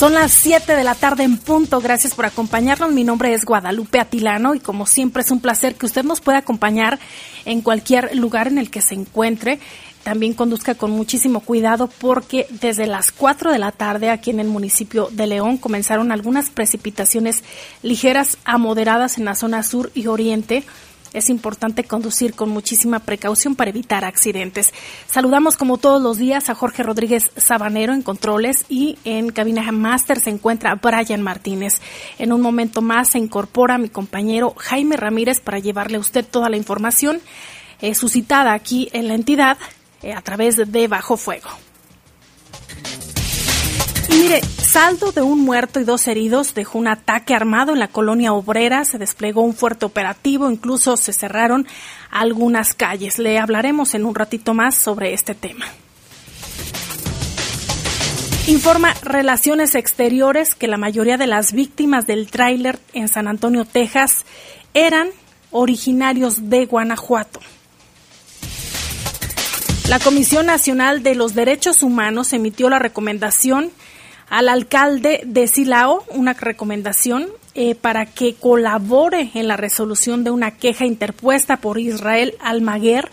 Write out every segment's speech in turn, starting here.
Son las 7 de la tarde en punto. Gracias por acompañarnos. Mi nombre es Guadalupe Atilano y como siempre es un placer que usted nos pueda acompañar en cualquier lugar en el que se encuentre. También conduzca con muchísimo cuidado porque desde las 4 de la tarde aquí en el municipio de León comenzaron algunas precipitaciones ligeras a moderadas en la zona sur y oriente es importante conducir con muchísima precaución para evitar accidentes. Saludamos como todos los días a Jorge Rodríguez Sabanero en controles y en cabina máster se encuentra Brian Martínez. En un momento más se incorpora mi compañero Jaime Ramírez para llevarle a usted toda la información eh, suscitada aquí en la entidad eh, a través de Bajo Fuego. Mire, saldo de un muerto y dos heridos dejó un ataque armado en la colonia obrera, se desplegó un fuerte operativo, incluso se cerraron algunas calles. Le hablaremos en un ratito más sobre este tema. Informa Relaciones Exteriores que la mayoría de las víctimas del tráiler en San Antonio, Texas, eran originarios de Guanajuato. La Comisión Nacional de los Derechos Humanos emitió la recomendación al alcalde de Silao una recomendación eh, para que colabore en la resolución de una queja interpuesta por Israel Almaguer,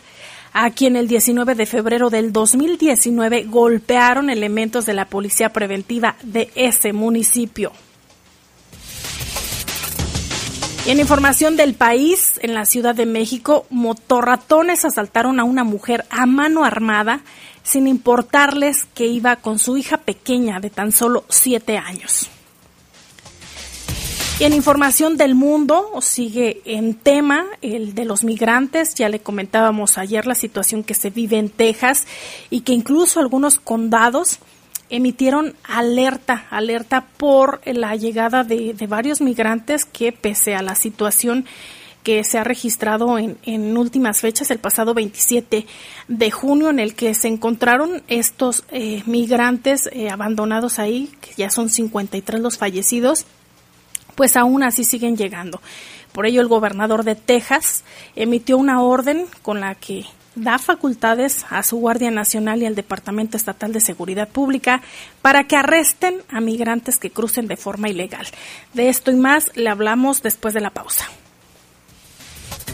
a quien el 19 de febrero del 2019 golpearon elementos de la policía preventiva de ese municipio. en información del país, en la Ciudad de México, motorratones asaltaron a una mujer a mano armada sin importarles que iba con su hija pequeña de tan solo siete años. Y en información del mundo sigue en tema el de los migrantes. Ya le comentábamos ayer la situación que se vive en Texas y que incluso algunos condados emitieron alerta, alerta por la llegada de, de varios migrantes que pese a la situación que se ha registrado en, últimas fechas, el pasado 27 de junio, en el que se encontraron estos eh, migrantes eh, abandonados ahí, que ya son 53 los fallecidos, pues aún así siguen llegando. Por ello, el gobernador de Texas emitió una orden con la que da facultades a su Guardia Nacional y al Departamento Estatal de Seguridad Pública para que arresten a migrantes que crucen de forma ilegal. De esto y más le hablamos después de la pausa.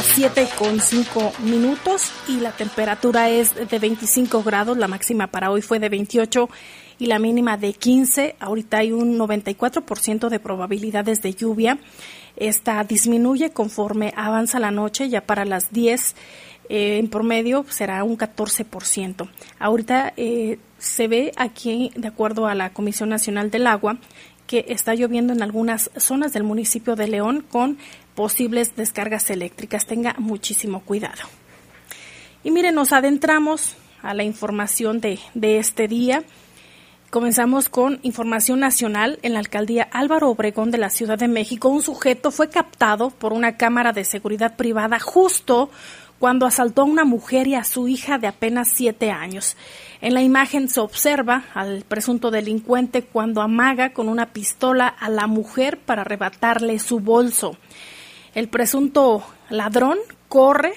Las 7 con 5 minutos y la temperatura es de 25 grados. La máxima para hoy fue de 28 y la mínima de 15. Ahorita hay un 94% de probabilidades de lluvia. Esta disminuye conforme avanza la noche, ya para las 10 eh, en promedio será un 14%. Ahorita eh, se ve aquí, de acuerdo a la Comisión Nacional del Agua, que está lloviendo en algunas zonas del municipio de León con posibles descargas eléctricas. Tenga muchísimo cuidado. Y miren, nos adentramos a la información de, de este día. Comenzamos con información nacional. En la alcaldía Álvaro Obregón de la Ciudad de México, un sujeto fue captado por una cámara de seguridad privada justo cuando asaltó a una mujer y a su hija de apenas siete años. En la imagen se observa al presunto delincuente cuando amaga con una pistola a la mujer para arrebatarle su bolso. El presunto ladrón corre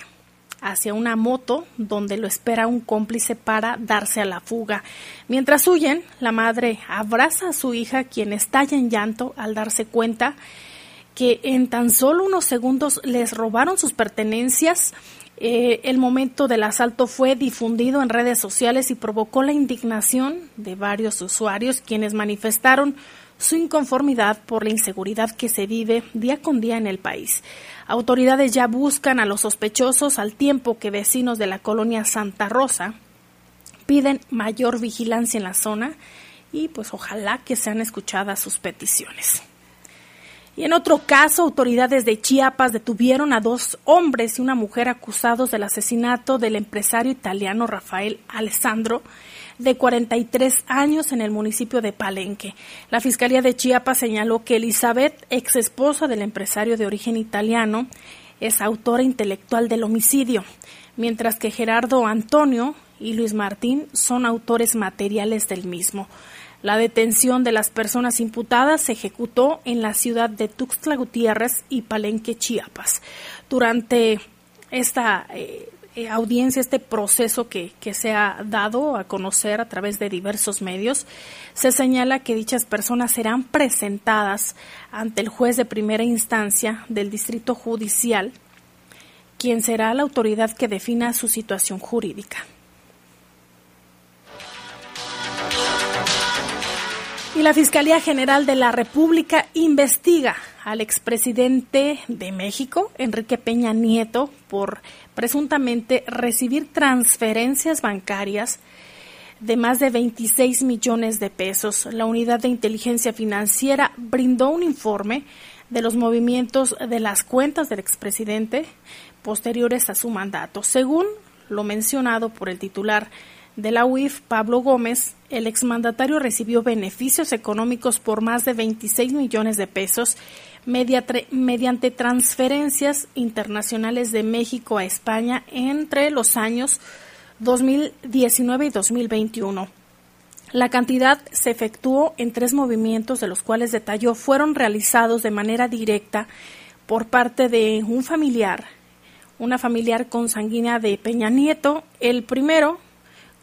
hacia una moto donde lo espera un cómplice para darse a la fuga. Mientras huyen, la madre abraza a su hija, quien estalla en llanto al darse cuenta que en tan solo unos segundos les robaron sus pertenencias. Eh, el momento del asalto fue difundido en redes sociales y provocó la indignación de varios usuarios quienes manifestaron su inconformidad por la inseguridad que se vive día con día en el país. Autoridades ya buscan a los sospechosos al tiempo que vecinos de la colonia Santa Rosa piden mayor vigilancia en la zona y pues ojalá que sean escuchadas sus peticiones. Y en otro caso, autoridades de Chiapas detuvieron a dos hombres y una mujer acusados del asesinato del empresario italiano Rafael Alessandro, de 43 años en el municipio de Palenque. La Fiscalía de Chiapas señaló que Elizabeth, ex esposa del empresario de origen italiano, es autora intelectual del homicidio, mientras que Gerardo Antonio y Luis Martín son autores materiales del mismo. La detención de las personas imputadas se ejecutó en la ciudad de Tuxtla Gutiérrez y Palenque, Chiapas. Durante esta eh, eh, audiencia, este proceso que, que se ha dado a conocer a través de diversos medios, se señala que dichas personas serán presentadas ante el juez de primera instancia del Distrito Judicial, quien será la autoridad que defina su situación jurídica. Y la Fiscalía General de la República investiga al expresidente de México, Enrique Peña Nieto, por presuntamente recibir transferencias bancarias de más de 26 millones de pesos. La Unidad de Inteligencia Financiera brindó un informe de los movimientos de las cuentas del expresidente posteriores a su mandato. Según lo mencionado por el titular de la UIF, Pablo Gómez, el exmandatario recibió beneficios económicos por más de 26 millones de pesos mediante transferencias internacionales de México a España entre los años 2019 y 2021. La cantidad se efectuó en tres movimientos, de los cuales detalló fueron realizados de manera directa por parte de un familiar, una familiar consanguínea de Peña Nieto. El primero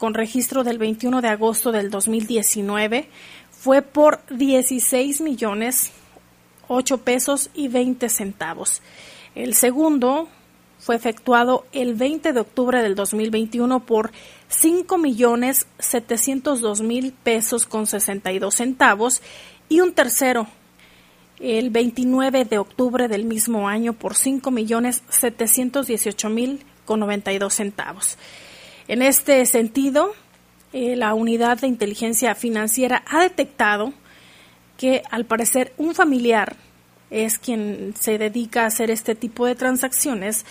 con registro del 21 de agosto del 2019 fue por 16 millones 8 pesos y 20 centavos. El segundo, fue efectuado el 20 de octubre del 2021 por 5 millones 702 mil pesos con 62 centavos y un tercero el 29 de octubre del mismo año por 5 millones 718 mil con 92 centavos. En este sentido, eh, la unidad de inteligencia financiera ha detectado que al parecer un familiar es quien se dedica a hacer este tipo de transacciones,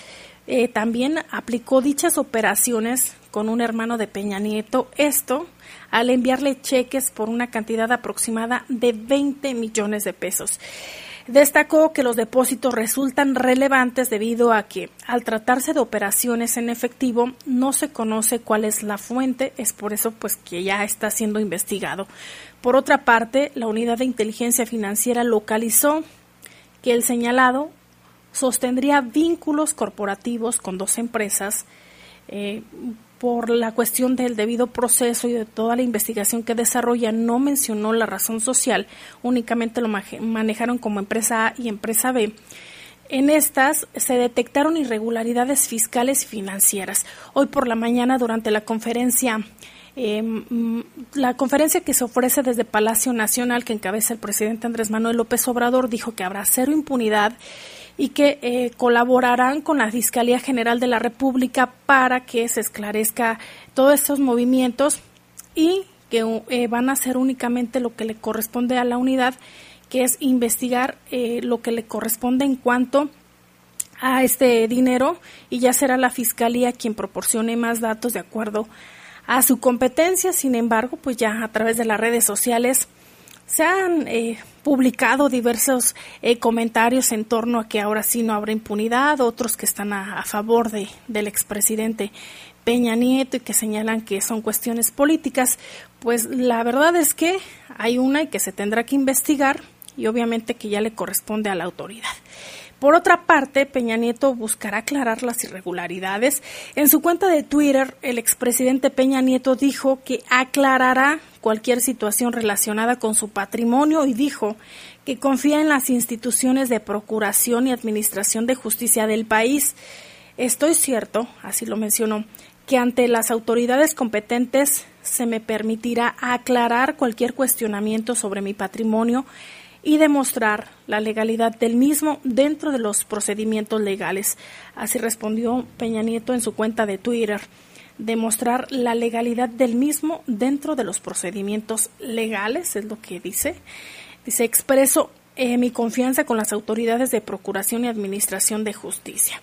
eh, también aplicó dichas operaciones con un hermano de Peña Nieto, esto al enviarle cheques por una cantidad aproximada de 20 millones de pesos. Destacó que los depósitos resultan relevantes debido a que, al tratarse de operaciones en efectivo, no se conoce cuál es la fuente, es por eso pues que ya está siendo investigado. Por otra parte, la unidad de inteligencia financiera localizó que el señalado sostendría vínculos corporativos con dos empresas eh, por la cuestión del debido proceso y de toda la investigación que desarrolla, no mencionó la razón social, únicamente lo manejaron como empresa A y empresa B. En estas se detectaron irregularidades fiscales y financieras. Hoy por la mañana, durante la conferencia em, la conferencia que se ofrece desde Palacio Nacional, que encabeza el presidente Andrés Manuel López Obrador, dijo que habrá cero impunidad y que eh, colaborarán con la Fiscalía General de la República para que se esclarezca todos estos movimientos y que eh, van a hacer únicamente lo que le corresponde a la unidad, que es investigar eh, lo que le corresponde en cuanto a este dinero y ya será la Fiscalía quien proporcione más datos de acuerdo a su competencia. Sin embargo, pues ya a través de las redes sociales se han eh, publicado diversos eh, comentarios en torno a que ahora sí no habrá impunidad, otros que están a, favor de, del expresidente Peña Nieto y que señalan que son cuestiones políticas. Pues la verdad es que hay una y que se tendrá que investigar y obviamente que ya le corresponde a la autoridad. Por otra parte, Peña Nieto buscará aclarar las irregularidades. En su cuenta de Twitter, el expresidente Peña Nieto dijo que aclarará cualquier situación relacionada con su patrimonio y dijo que confía en las instituciones de procuración y administración de justicia del país. Estoy cierto, así lo mencionó, que ante las autoridades competentes se me permitirá aclarar cualquier cuestionamiento sobre mi patrimonio y demostrar la legalidad del mismo dentro de los procedimientos legales. Así respondió Peña Nieto en su cuenta de Twitter. Demostrar la legalidad del mismo dentro de los procedimientos legales, es lo que dice. Dice, expreso eh, mi confianza con las autoridades de Procuración y Administración de Justicia.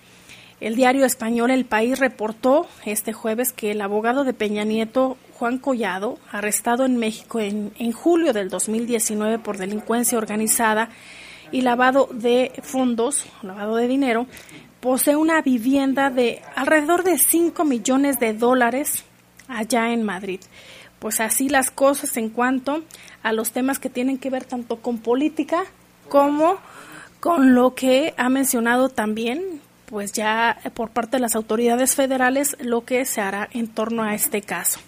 El diario español El País reportó este jueves que el abogado de Peña Nieto, Juan Collado, arrestado en México en, en julio del 2019 por delincuencia organizada y lavado de fondos, lavado de dinero, posee una vivienda de alrededor de 5 millones de dólares allá en Madrid. Pues así las cosas en cuanto a los temas que tienen que ver tanto con política como con lo que ha mencionado también pues ya por parte de las autoridades federales lo que se hará en torno a este caso.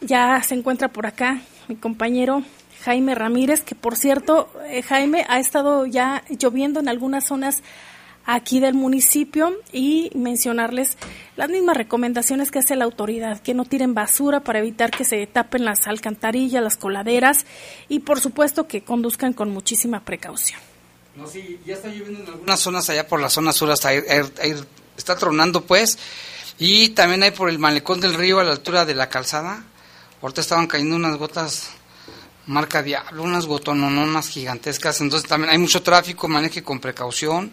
Ya se encuentra por acá mi compañero Jaime Ramírez, que por cierto, eh, Jaime, ha estado ya lloviendo en algunas zonas aquí del municipio y mencionarles las mismas recomendaciones que hace la autoridad, que no tiren basura para evitar que se tapen las alcantarillas, las coladeras y por supuesto que conduzcan con muchísima precaución. No, sí, ya está lloviendo en algunas zonas allá por la zona sur, está tronando pues. Y también hay por el malecón del río a la altura de la calzada. Ahorita estaban cayendo unas gotas marca diablo, unas gotonononas gigantescas. Entonces también hay mucho tráfico, maneje con precaución.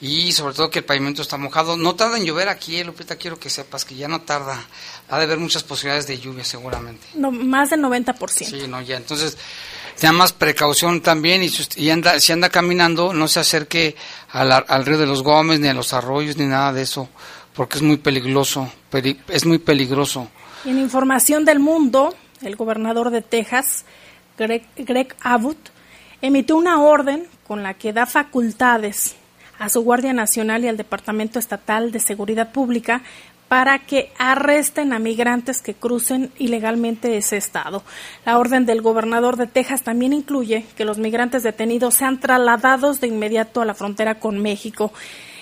Y sobre todo que el pavimento está mojado. No tarda en llover aquí, Lupita, quiero que sepas que ya no tarda. Ha de haber muchas posibilidades de lluvia seguramente. No, más del 90%. Sí, no, ya. Entonces, tenga más precaución también y, si anda, si anda caminando no se acerque al, río de los Gómez ni a los arroyos ni nada de eso porque es muy peligroso, es muy peligroso. en información del mundo, el gobernador de Texas, Greg, Greg Abbott, emitió una orden con la que da facultades a su Guardia Nacional y al Departamento Estatal de Seguridad Pública para que arresten a migrantes que crucen ilegalmente ese estado. La orden del gobernador de Texas también incluye que los migrantes detenidos sean trasladados de inmediato a la frontera con México.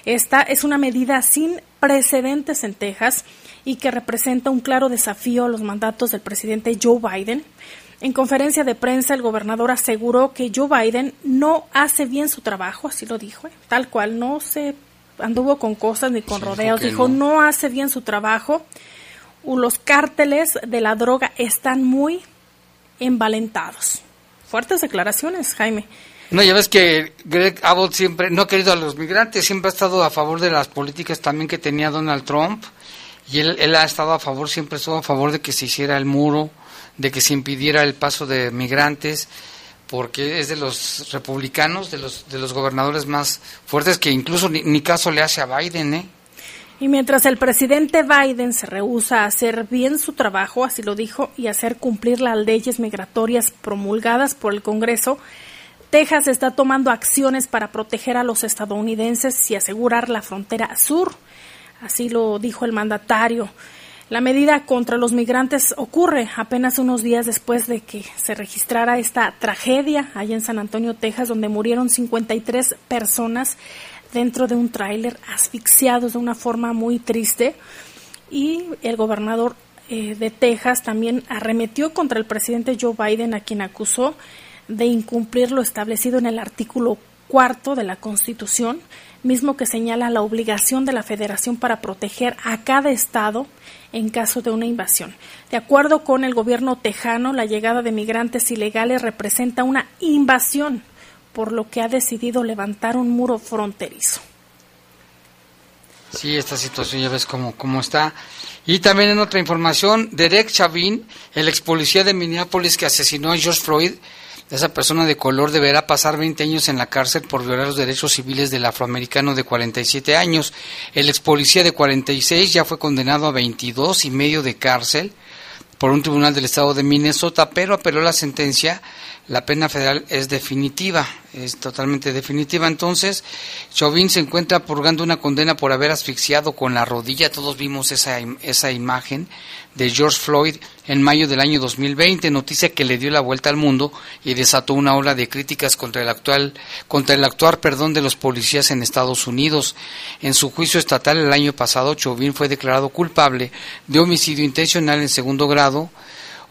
Esta es una medida sin precedentes en Texas y que representa un claro desafío a los mandatos del presidente Joe Biden. En conferencia de prensa, el gobernador aseguró que Joe Biden no hace bien su trabajo, así lo dijo, ¿eh? tal cual, no se anduvo con cosas ni con rodeos, dijo no. no hace bien su trabajo. Los cárteles de la droga están muy envalentados. Fuertes declaraciones, Jaime. No, ya ves que Greg Abbott siempre no ha querido a los migrantes, siempre ha estado a favor de las políticas también que tenía Donald Trump y él, él ha estado a favor, siempre estuvo a favor de que se hiciera el muro, de que se impidiera el paso de migrantes, porque es de los republicanos, de los, de los gobernadores más fuertes, que incluso ni, caso le hace a Biden, ¿eh? Y mientras el presidente Biden se rehúsa a hacer bien su trabajo, así lo dijo, y hacer cumplir las leyes migratorias promulgadas por el Congreso, Texas está tomando acciones para proteger a los estadounidenses y asegurar la frontera sur. Así lo dijo el mandatario. La medida contra los migrantes ocurre apenas unos días después de que se registrara esta tragedia allá en San Antonio, Texas, donde murieron 53 personas dentro de un tráiler asfixiados de una forma muy triste. Y el gobernador eh, de Texas también arremetió contra el presidente Joe Biden, a quien acusó de incumplir lo establecido en el artículo cuarto de la Constitución, mismo que señala la obligación de la Federación para proteger a cada Estado en caso de una invasión. De acuerdo con el gobierno tejano, la llegada de migrantes ilegales representa una invasión, por lo que ha decidido levantar un muro fronterizo. Sí, esta situación ya ves cómo, cómo está. Y también en otra información, Derek Chauvin, el ex policía de Minneapolis que asesinó a George Floyd, esa persona de color deberá pasar 20 años en la cárcel por violar los derechos civiles del afroamericano de 47 años. El ex policía de 46 ya fue condenado a 22 y medio de cárcel por un tribunal del estado de Minnesota, pero apeló la sentencia la pena federal es definitiva, es totalmente definitiva. Entonces, Chauvin se encuentra purgando una condena por haber asfixiado con la rodilla. Todos vimos esa, esa imagen de George Floyd en mayo del año 2020, noticia que le dio la vuelta al mundo y desató una ola de críticas contra el actual contra el actuar, perdón, de los policías en Estados Unidos. En su juicio estatal el año pasado, Chauvin fue declarado culpable de homicidio intencional en segundo grado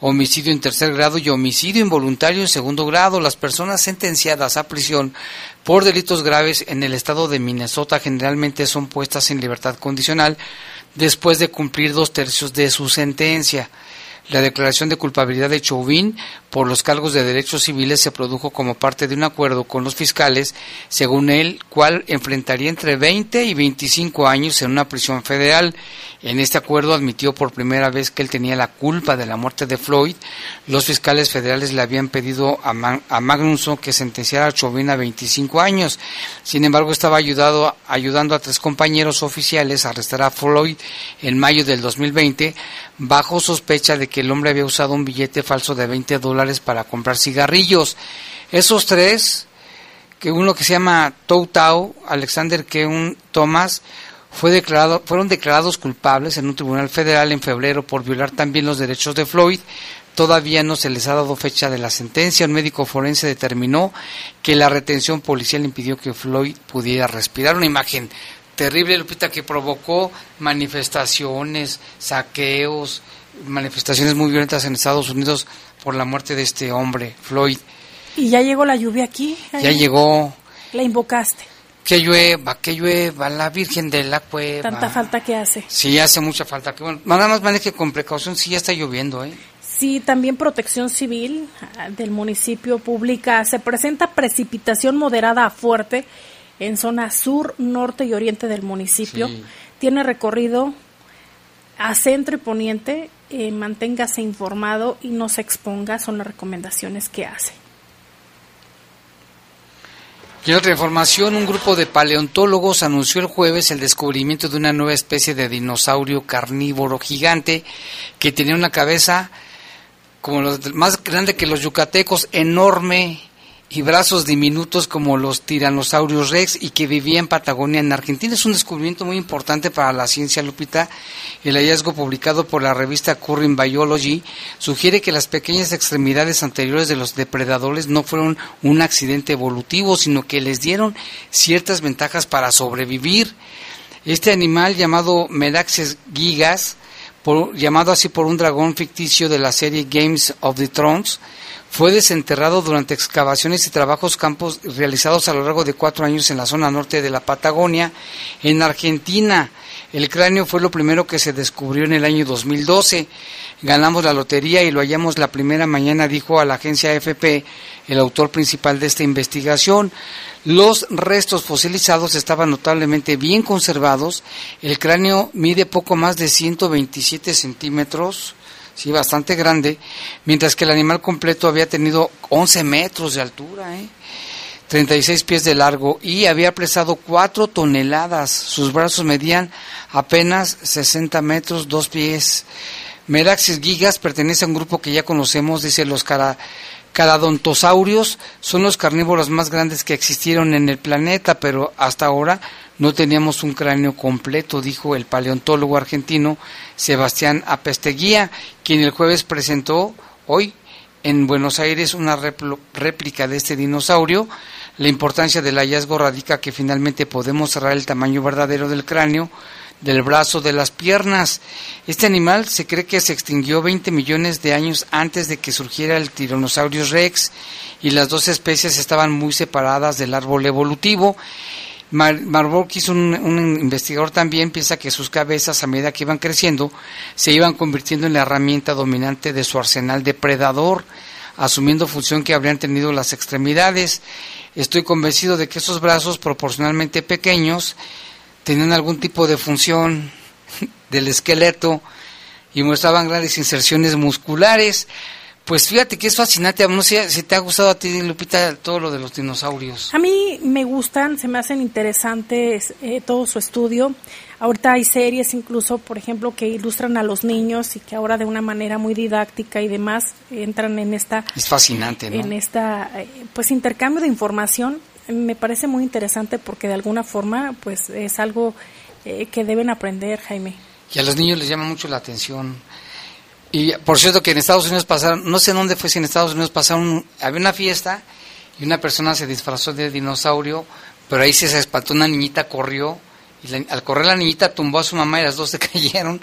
homicidio en tercer grado y homicidio involuntario en segundo grado. Las personas sentenciadas a prisión por delitos graves en el estado de Minnesota generalmente son puestas en libertad condicional después de cumplir dos tercios de su sentencia. La declaración de culpabilidad de Chauvin por los cargos de derechos civiles se produjo como parte de un acuerdo con los fiscales, según él, cual enfrentaría entre 20 y 25 años en una prisión federal. En este acuerdo admitió por primera vez que él tenía la culpa de la muerte de Floyd. Los fiscales federales le habían pedido a, a Magnusson que sentenciara a Chauvin a 25 años. Sin embargo, estaba ayudando a tres compañeros oficiales a arrestar a Floyd en mayo del 2020 bajo sospecha de que el hombre había usado un billete falso de 20 dólares para comprar cigarrillos. Esos tres, que uno que se llama Tou Tao, Alexander Keun Thomas, fue declarado, fueron declarados culpables en un tribunal federal en febrero por violar también los derechos de Floyd. Todavía no se les ha dado fecha de la sentencia. Un médico forense determinó que la retención policial impidió que Floyd pudiera respirar. Una imagen terrible, Lupita, que provocó manifestaciones, saqueos, manifestaciones muy violentas en Estados Unidos por la muerte de este hombre, Floyd. ¿Y ya llegó la lluvia aquí? Ya llegó. La invocaste. Que llueva, que llueva, la Virgen de la Cueva. Tanta falta que hace. Sí, hace mucha falta. Que, bueno, nada más maneje con precaución si ya está lloviendo, ¿eh? Sí, también Protección Civil ah, del municipio pública. Se presenta precipitación moderada a fuerte en zona sur, norte y oriente del municipio. Sí. Tiene recorrido a centro y poniente. Manténgase informado y no se exponga, son las recomendaciones que hace. Y en otra información, un grupo de paleontólogos anunció el jueves el descubrimiento de una nueva especie de dinosaurio carnívoro gigante que tenía una cabeza como los, más grande que los yucatecos, enorme y brazos diminutos como los tiranosaurios rex y que vivía en Patagonia, en Argentina. Es un descubrimiento muy importante para la ciencia, Lupita. El hallazgo publicado por la revista Current Biology sugiere que las pequeñas extremidades anteriores de los depredadores no fueron un accidente evolutivo, sino que les dieron ciertas ventajas para sobrevivir. Este animal llamado Meraxes gigas, llamado así por un dragón ficticio de la serie Games of the Thrones, fue desenterrado durante excavaciones y trabajos campos realizados a lo largo de cuatro años en la zona norte de la Patagonia, en Argentina. El cráneo fue lo primero que se descubrió en el año 2012. Ganamos la lotería y lo hallamos la primera mañana, dijo a la agencia AFP el autor principal de esta investigación. Los restos fosilizados estaban notablemente bien conservados. El cráneo mide poco más de 127 centímetros sí, bastante grande, mientras que el animal completo había tenido 11 metros de altura, ¿eh? 36 pies de largo y había pesado 4 toneladas. Sus brazos medían apenas 60 metros, 2 pies. Meraxis gigas pertenece a un grupo que ya conocemos, dice los cara Caradontosaurios son los carnívoros más grandes que existieron en el planeta, pero hasta ahora no teníamos un cráneo completo, dijo el paleontólogo argentino Sebastián Apesteguía, quien el jueves presentó hoy en Buenos Aires una réplica de este dinosaurio. La importancia del hallazgo radica que finalmente podemos cerrar el tamaño verdadero del cráneo del brazo, de las piernas. Este animal se cree que se extinguió 20 millones de años antes de que surgiera el Tyrannosaurus rex y las dos especies estaban muy separadas del árbol evolutivo. Mar un, un, investigador también, piensa que sus cabezas, a medida que iban creciendo, se iban convirtiendo en la herramienta dominante de su arsenal depredador, asumiendo función que habrían tenido las extremidades. Estoy convencido de que esos brazos proporcionalmente pequeños tenían algún tipo de función del esqueleto y mostraban grandes inserciones musculares. Pues fíjate que es fascinante, no sé si te ha gustado a ti, Lupita, todo lo de los dinosaurios. A mí me gustan, se me hacen interesantes eh, todo su estudio. Ahorita hay series incluso, por ejemplo, que ilustran a los niños y que ahora de una manera muy didáctica y demás entran en esta... Es fascinante, ¿no? En esta, eh, pues, intercambio de información me parece muy interesante porque de alguna forma pues es algo eh, que deben aprender, Jaime. Y a los niños les llama mucho la atención. Y por cierto que en Estados Unidos pasaron, no sé dónde fue, si en Estados Unidos pasaron, había una fiesta y una persona se disfrazó de dinosaurio, pero ahí se, espantó una niñita, corrió, y al correr la niñita tumbó a su mamá y las dos se cayeron.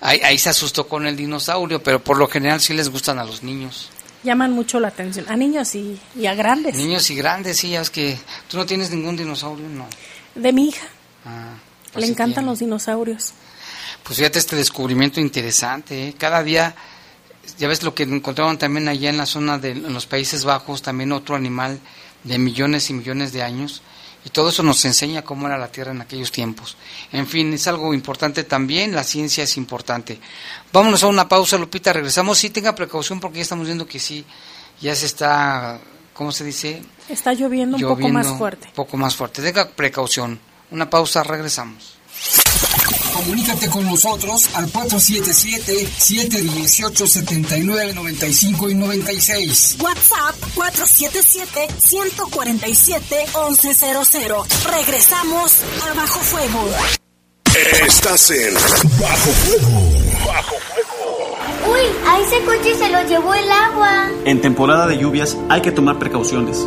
Ahí, ahí se asustó con el dinosaurio, pero por lo general sí les gustan a los niños llaman mucho la atención a niños y, a grandes. Niños y grandes, sí, es que tú no tienes ningún dinosaurio, no. De mi hija. Ah, pues Le encantan los dinosaurios. Pues fíjate este descubrimiento interesante, ¿eh? cada día, ya ves lo que encontraron también allá en la zona de los Países Bajos, también otro animal de millones y millones de años, y todo eso nos enseña cómo era la Tierra en aquellos tiempos. En fin, es algo importante también, la ciencia es importante. Vámonos a una pausa, Lupita, regresamos. Sí, tenga precaución porque ya estamos viendo que sí, ya se está, ¿cómo se dice? Está lloviendo, un poco más fuerte. Un poco más fuerte. Tenga precaución. Una pausa, regresamos. Comunícate con nosotros al 477-718-7995 y 96. WhatsApp 477-147-1100. Regresamos a Bajo Fuego. Estás en Bajo Fuego. Bajo Fuego. Uy, a ese coche se lo llevó el agua. En temporada de lluvias hay que tomar precauciones.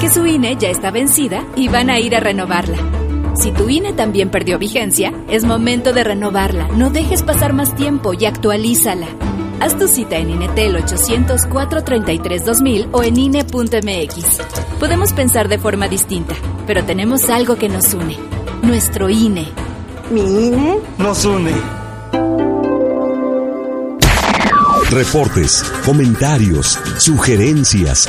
Que su INE ya está vencida y van a ir a renovarla. Si tu INE también perdió vigencia, es momento de renovarla. No dejes pasar más tiempo y actualízala. Haz tu cita en INETEL 804 33 2000 o en INE.mx. Podemos pensar de forma distinta, pero tenemos algo que nos une. Nuestro INE. ¿Mi INE? Nos une. Reportes, comentarios, sugerencias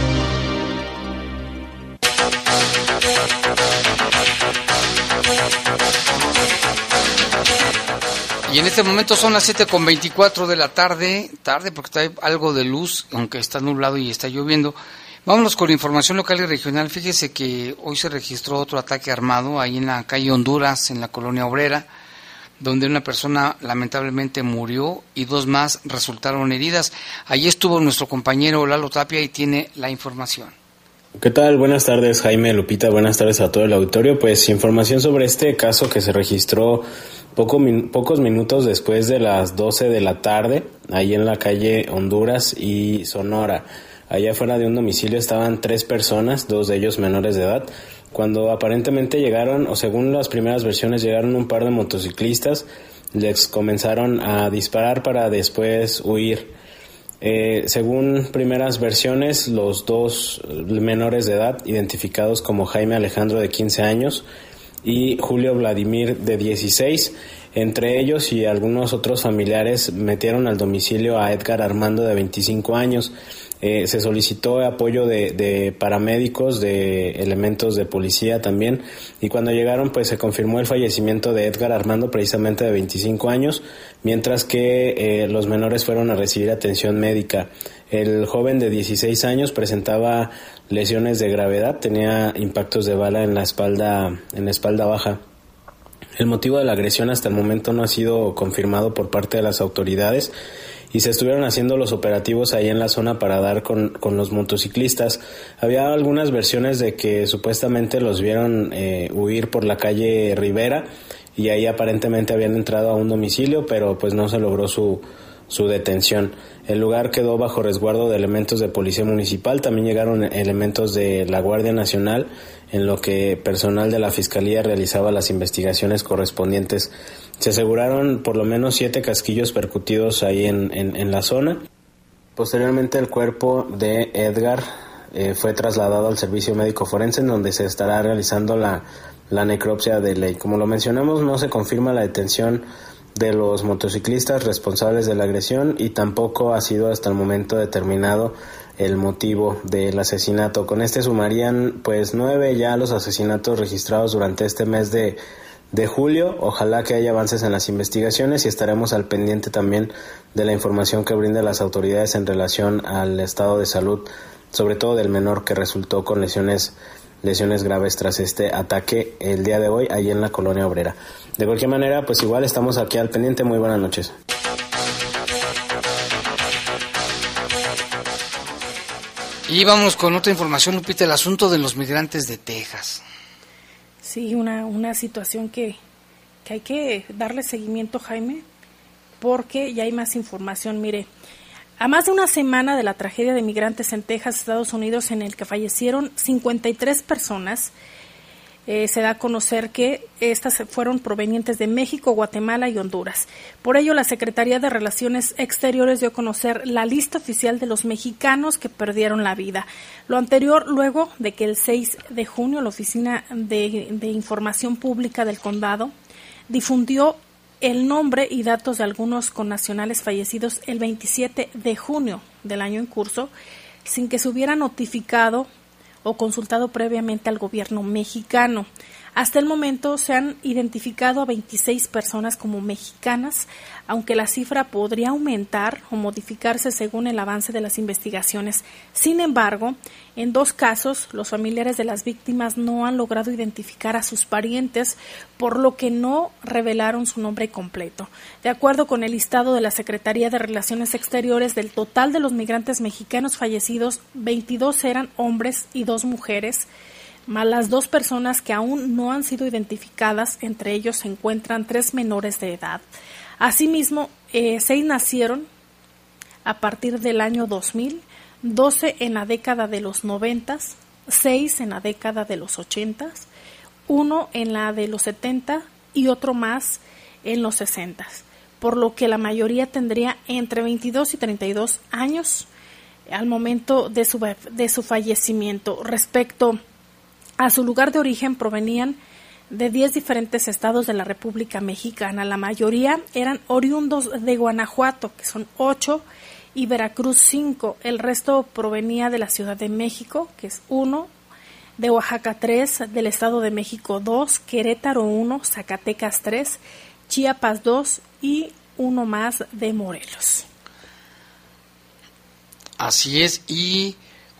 Este momento son las 7.24 de la tarde, tarde porque hay algo de luz, aunque está nublado y está lloviendo. Vámonos con información local y regional. Fíjese que hoy se registró otro ataque armado ahí en la calle Honduras, en la colonia obrera, donde una persona lamentablemente murió y dos más resultaron heridas. Allí estuvo nuestro compañero Lalo Tapia y tiene la información. ¿Qué tal? Buenas tardes, Jaime Lupita. Buenas tardes a todo el auditorio. Pues información sobre este caso que se registró pocos minutos después de las 12 de la tarde, ahí en la calle Honduras y Sonora. Allá fuera de un domicilio estaban tres personas, dos de ellos menores de edad, cuando aparentemente llegaron, o según las primeras versiones, llegaron un par de motociclistas, les comenzaron a disparar para después huir. Eh, según primeras versiones, los dos menores de edad, identificados como Jaime Alejandro de 15 años y Julio Vladimir de 16. Entre ellos y algunos otros familiares metieron al domicilio a Edgar Armando de 25 años. Eh, se solicitó apoyo de, de, paramédicos, de elementos de policía también, y cuando llegaron pues se confirmó el fallecimiento de Edgar Armando precisamente de 25 años, mientras que eh, los menores fueron a recibir atención médica. El joven de 16 años presentaba lesiones de gravedad, tenía impactos de bala en la espalda, en la espalda baja. El motivo de la agresión hasta el momento no ha sido confirmado por parte de las autoridades y se estuvieron haciendo los operativos ahí en la zona para dar con, con los motociclistas. Había algunas versiones de que supuestamente los vieron eh, huir por la calle Rivera y ahí aparentemente habían entrado a un domicilio, pero pues no se logró su, su detención. El lugar quedó bajo resguardo de elementos de policía municipal, también llegaron elementos de la Guardia Nacional, en lo que personal de la Fiscalía realizaba las investigaciones correspondientes. Se aseguraron por lo menos siete casquillos percutidos ahí en, en, la zona. Posteriormente el cuerpo de Edgar eh, fue trasladado al servicio médico forense en donde se estará realizando la, la necropsia de ley. Como lo mencionamos, no se confirma la detención de los motociclistas responsables de la agresión y tampoco ha sido hasta el momento determinado el motivo del asesinato. Con este sumarían pues nueve ya los asesinatos registrados durante este mes de, de julio. Ojalá que haya avances en las investigaciones y estaremos al pendiente también de la información que brindan las autoridades en relación al estado de salud, sobre todo del menor que resultó con lesiones lesiones graves tras este ataque el día de hoy ahí en la colonia obrera. De cualquier manera, pues igual estamos aquí al pendiente. Muy buenas noches. Y vamos con otra información, Lupita, el asunto de los migrantes de Texas. Sí, una, una situación que, que hay que darle seguimiento, Jaime, porque ya hay más información. Mire, a más de una semana de la tragedia de migrantes en Texas, Estados Unidos, en el que fallecieron 53 personas, eh, se da a conocer que estas fueron provenientes de México, Guatemala y Honduras. Por ello, la Secretaría de Relaciones Exteriores dio a conocer la lista oficial de los mexicanos que perdieron la vida. Lo anterior, luego de que el 6 de junio la Oficina de, de Información Pública del Condado difundió el nombre y datos de algunos connacionales fallecidos el 27 de junio del año en curso, sin que se hubiera notificado o consultado previamente al gobierno mexicano. Hasta el momento se han identificado a 26 personas como mexicanas, aunque la cifra podría aumentar o modificarse según el avance de las investigaciones. Sin embargo, en dos casos, los familiares de las víctimas no han logrado identificar a sus parientes, por lo que no revelaron su nombre completo. De acuerdo con el listado de la Secretaría de Relaciones Exteriores, del total de los migrantes mexicanos fallecidos, 22 eran hombres y dos mujeres más las dos personas que aún no han sido identificadas, entre ellos se encuentran tres menores de edad. Asimismo, eh, seis nacieron a partir del año 2000, 12 en la década de los 90, 6 en la década de los 80, uno en la de los 70 y otro más en los 60, por lo que la mayoría tendría entre 22 y 32 años al momento de su, de su fallecimiento. Respecto a su lugar de origen provenían de 10 diferentes estados de la República Mexicana. La mayoría eran oriundos de Guanajuato, que son 8, y Veracruz 5. El resto provenía de la Ciudad de México, que es 1, de Oaxaca 3, del Estado de México 2, Querétaro 1, Zacatecas 3, Chiapas 2 y uno más de Morelos. Así es, y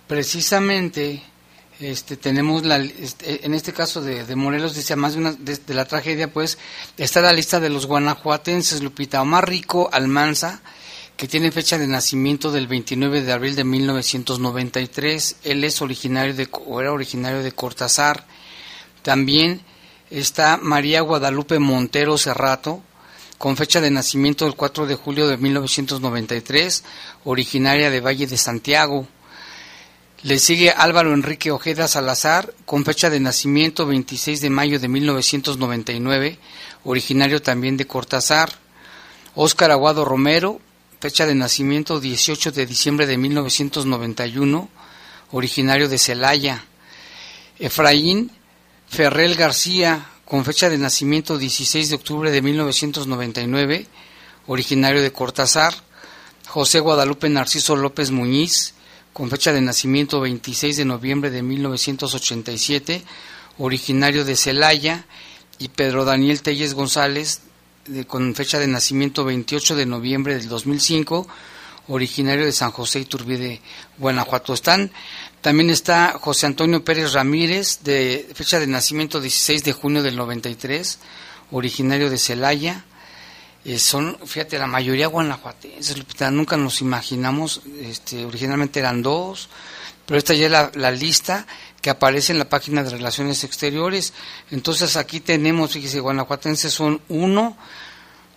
precisamente este, tenemos la, este, en este caso de, Morelos, dice, más de, una, de, la tragedia, pues está la lista de los guanajuatenses, Lupita, Omar Rico Almanza, que tiene fecha de nacimiento del 29 de abril de 1993. Él es originario de, o era originario de Cortázar. También está María Guadalupe Montero Cerrato, con fecha de nacimiento del 4 de julio de 1993, originaria de Valle de Santiago. Le sigue Álvaro Enrique Ojeda Salazar, con fecha de nacimiento 26 de mayo de 1999, originario también de Cortázar. Óscar Aguado Romero, fecha de nacimiento 18 de diciembre de 1991, originario de Celaya. Efraín Ferrell García, con fecha de nacimiento 16 de octubre de 1999, originario de Cortázar, José Guadalupe Narciso López Muñiz, con fecha de nacimiento 26 de noviembre de 1987, originario de Celaya, y Pedro Daniel Telles González, con fecha de nacimiento 28 de noviembre del 2005, originario de San José Iturbide, Guanajuato. Están también está José Antonio Pérez Ramírez, de fecha de nacimiento 16 de junio del 93, originario de Celaya. Eh, son, fíjate, la mayoría guanajuatenses, nunca nos imaginamos, este, originalmente eran dos, pero esta ya es la, la, lista que aparece en la página de Relaciones Exteriores. Entonces aquí tenemos, fíjese, guanajuatenses son uno,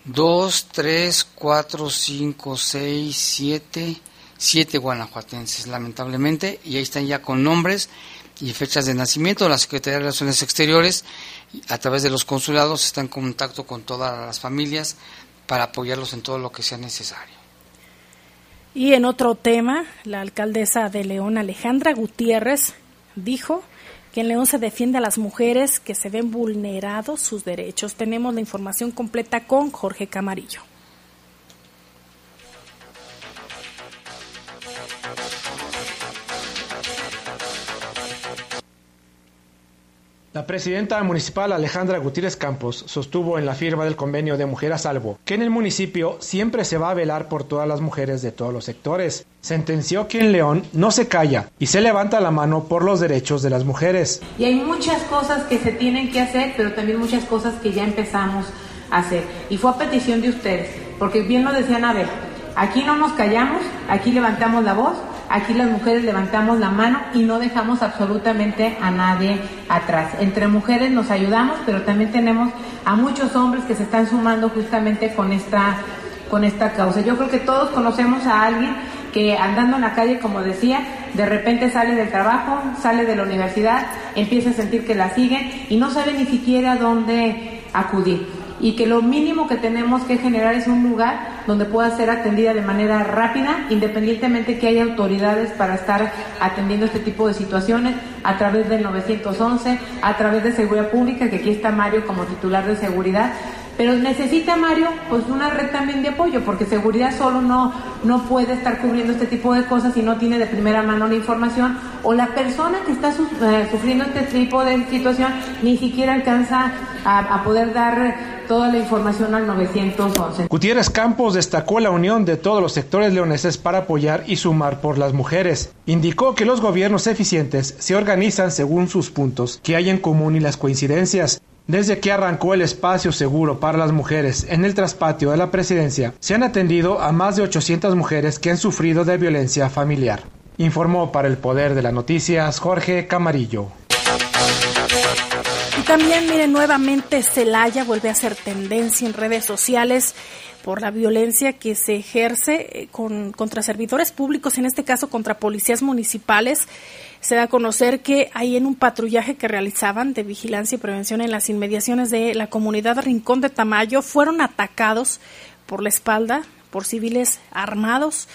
dos, tres, cuatro, cinco, seis, siete, siete guanajuatenses, lamentablemente, y ahí están ya con nombres y fechas de nacimiento. La Secretaría de Relaciones Exteriores, a través de los consulados, está en contacto con todas las familias para apoyarlos en todo lo que sea necesario. Y en otro tema, la alcaldesa de León, Alejandra Gutiérrez, dijo que en León se defiende a las mujeres que se ven vulnerados sus derechos. Tenemos la información completa con Jorge Camarillo. La presidenta municipal Alejandra Gutiérrez Campos sostuvo en la firma del convenio de Mujer a Salvo que en el municipio siempre se va a velar por todas las mujeres de todos los sectores. Sentenció que en León no se calla y se levanta la mano por los derechos de las mujeres. Y hay muchas cosas que se tienen que hacer, pero también muchas cosas que ya empezamos a hacer. Y fue a petición de ustedes, porque bien lo decían Abel, aquí no nos callamos, aquí levantamos la voz Aquí las mujeres levantamos la mano y no dejamos absolutamente a nadie atrás. Entre mujeres nos ayudamos, pero también tenemos a muchos hombres que se están sumando justamente con esta, con esta causa. Yo creo que todos conocemos a alguien que andando en la calle, como decía, de repente sale del trabajo, sale de la universidad, empieza a sentir que la siguen y no sabe ni siquiera dónde acudir y que lo mínimo que tenemos que generar es un lugar donde pueda ser atendida de manera rápida, independientemente que haya autoridades para estar atendiendo este tipo de situaciones a través del 911, a través de seguridad pública, que aquí está Mario como titular de seguridad, pero necesita Mario pues una red también de apoyo, porque seguridad solo no, no puede estar cubriendo este tipo de cosas si no tiene de primera mano la información o la persona que está eh, sufriendo este tipo de situación ni siquiera alcanza a, a poder dar toda la información al 911. Gutiérrez Campos destacó la unión de todos los sectores leoneses para apoyar y sumar por las mujeres. Indicó que los gobiernos eficientes se organizan según sus puntos que hay en común y las coincidencias. Desde que arrancó el espacio seguro para las mujeres en el traspatio de la presidencia, se han atendido a más de 800 mujeres que han sufrido de violencia familiar. Informó para el Poder de las Noticias Jorge Camarillo. Y también, miren, nuevamente Celaya vuelve a ser tendencia en redes sociales por la violencia que se ejerce eh, con, contra servidores públicos, en este caso contra policías municipales. Se da a conocer que ahí en un patrullaje que realizaban de vigilancia y prevención en las inmediaciones de la comunidad Rincón de Tamayo fueron atacados por la espalda por civiles armados.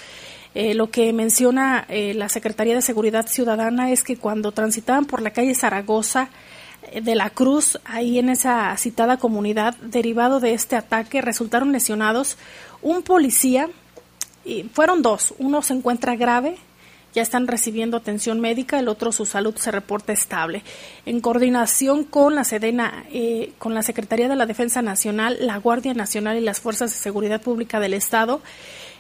Eh, lo que menciona eh, la Secretaría de Seguridad Ciudadana es que cuando transitaban por la calle Zaragoza de la Cruz, ahí en esa citada comunidad, derivado de este ataque, resultaron lesionados un policía, y fueron dos, uno se encuentra grave, ya están recibiendo atención médica, el otro su salud se reporta estable. En coordinación con la Sedena, con la Secretaría de la Defensa Nacional, la Guardia Nacional y las Fuerzas de Seguridad Pública del Estado,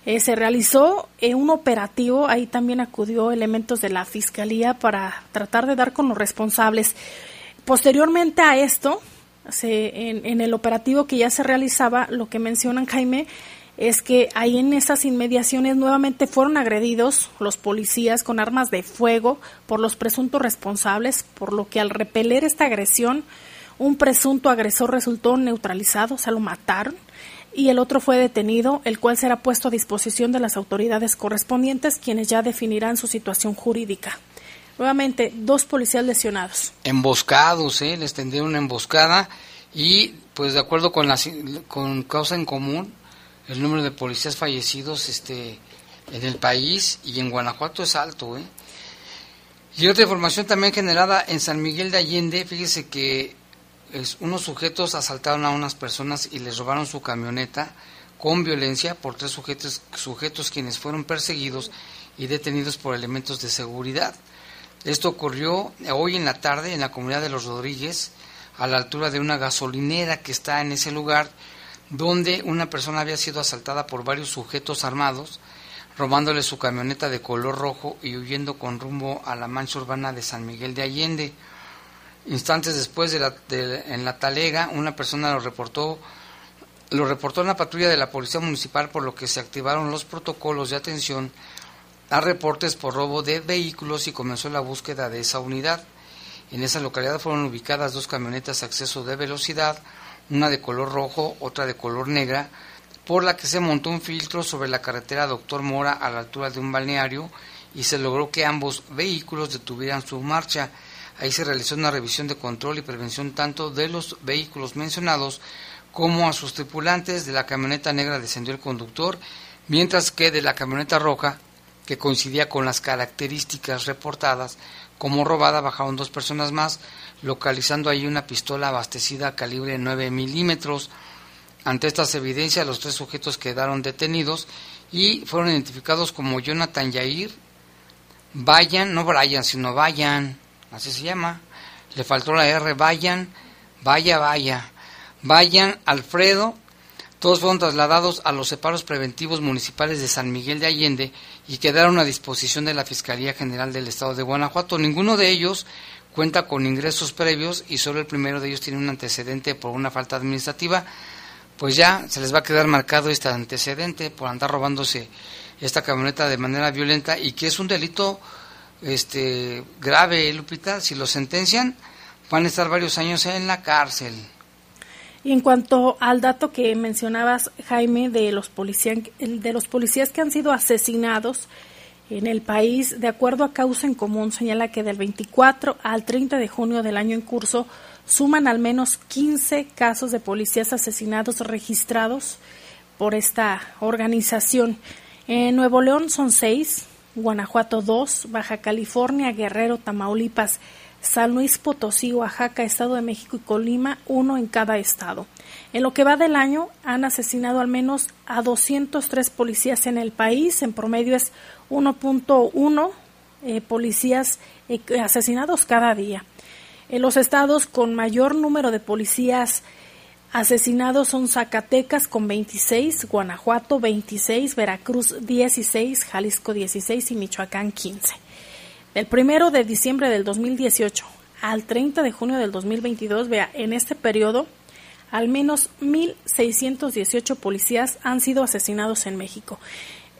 eh, se realizó eh, un operativo, ahí también acudió elementos de la Fiscalía para tratar de dar con los responsables. Posteriormente a esto, se, en, en, el operativo que ya se realizaba, lo que mencionan Jaime es que ahí en esas inmediaciones nuevamente fueron agredidos los policías con armas de fuego por los presuntos responsables, por lo que al repeler esta agresión, un presunto agresor resultó neutralizado, o sea, lo mataron y el otro fue detenido, el cual será puesto a disposición de las autoridades correspondientes, quienes ya definirán su situación jurídica. Nuevamente, dos policías lesionados. Emboscados, ¿eh? les tendieron una emboscada y, pues, de acuerdo con, la, con causa en común, el número de policías fallecidos este, en el país y en Guanajuato es alto. ¿eh? Y otra información también generada en San Miguel de Allende, fíjese que unos sujetos asaltaron a unas personas y les robaron su camioneta con violencia por tres sujetos, sujetos quienes fueron perseguidos y detenidos por elementos de seguridad. Esto ocurrió hoy en la tarde en la comunidad de Los Rodríguez, a la altura de una gasolinera que está en ese lugar, donde una persona había sido asaltada por varios sujetos armados, robándole su camioneta de color rojo y huyendo con rumbo a la mancha urbana de San Miguel de Allende. Instantes después, en la talega, una persona lo reportó, lo reportó en la patrulla de la Policía Municipal, por lo que se activaron los protocolos de atención a reportes por robo de vehículos y comenzó la búsqueda de esa unidad. En esa localidad fueron ubicadas dos camionetas a acceso de velocidad, una de color rojo, otra de color negra, por la que se montó un filtro sobre la carretera Doctor Mora a la altura de un balneario y se logró que ambos vehículos detuvieran su marcha. Ahí se realizó una revisión de control y prevención tanto de los vehículos mencionados como a sus tripulantes. De la camioneta negra descendió el conductor, mientras que de la camioneta roja, que coincidía con las características reportadas como robada, bajaron dos personas más, localizando ahí una pistola abastecida a calibre 9 milímetros. Ante estas evidencias, los tres sujetos quedaron detenidos y fueron identificados como Jonathan Yair, Vayan, no Brian, sino Vayan, así se llama, le faltó la R, vayan, vaya, vaya, vayan, Alfredo, todos fueron trasladados a los separos preventivos municipales de San Miguel de Allende y quedaron a disposición de la Fiscalía General del Estado de Guanajuato. Ninguno de ellos cuenta con ingresos previos y solo el primero de ellos tiene un antecedente por una falta administrativa. Pues ya se les va a quedar marcado este antecedente por andar robándose esta camioneta de manera violenta y que es un delito este grave, Lupita, si lo sentencian, van a estar varios años en la cárcel. Y en cuanto al dato que mencionabas, Jaime, de los, policías, de los policías que han sido asesinados en el país, de acuerdo a causa en común, señala que del 24 al 30 de junio del año en curso suman al menos 15 casos de policías asesinados registrados por esta organización. En Nuevo León son seis, Guanajuato 2, Baja California, Guerrero, Tamaulipas, San Luis Potosí, Oaxaca, Estado de México y Colima, uno en cada estado. En lo que va del año, han asesinado al menos a 203 policías en el país, en promedio es 1.1 eh, policías eh, asesinados cada día. En los estados con mayor número de policías Asesinados son Zacatecas con 26, Guanajuato 26, Veracruz 16, Jalisco 16 y Michoacán 15. Del primero de diciembre del 2018 al 30 de junio del 2022, vea, en este periodo, al menos 1.618 policías han sido asesinados en México.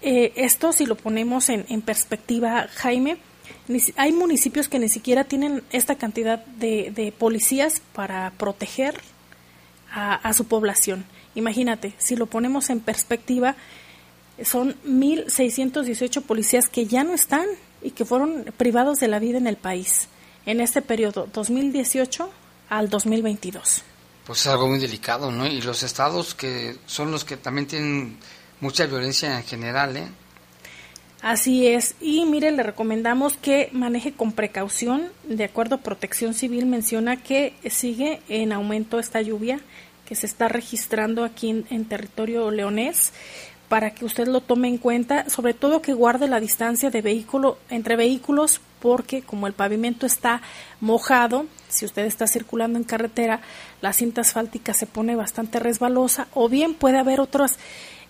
Eh, esto, si lo ponemos en, en perspectiva, Jaime, hay municipios que ni siquiera tienen esta cantidad de, de policías para proteger a, a, su población. Imagínate, si lo ponemos en perspectiva, son 1.618 policías que ya no están y que fueron privados de la vida en el país en este periodo 2018 al 2022. Pues es algo muy delicado, ¿no? Y los estados que son los que también tienen mucha violencia en general, ¿eh? Así es. Y mire, le recomendamos que maneje con precaución. De acuerdo a Protección Civil menciona que sigue en aumento esta lluvia que se está registrando aquí en, en territorio leonés para que usted lo tome en cuenta, sobre todo que guarde la distancia de vehículo entre vehículos porque como el pavimento está mojado, si usted está circulando en carretera, la cinta asfáltica se pone bastante resbalosa o bien puede haber otros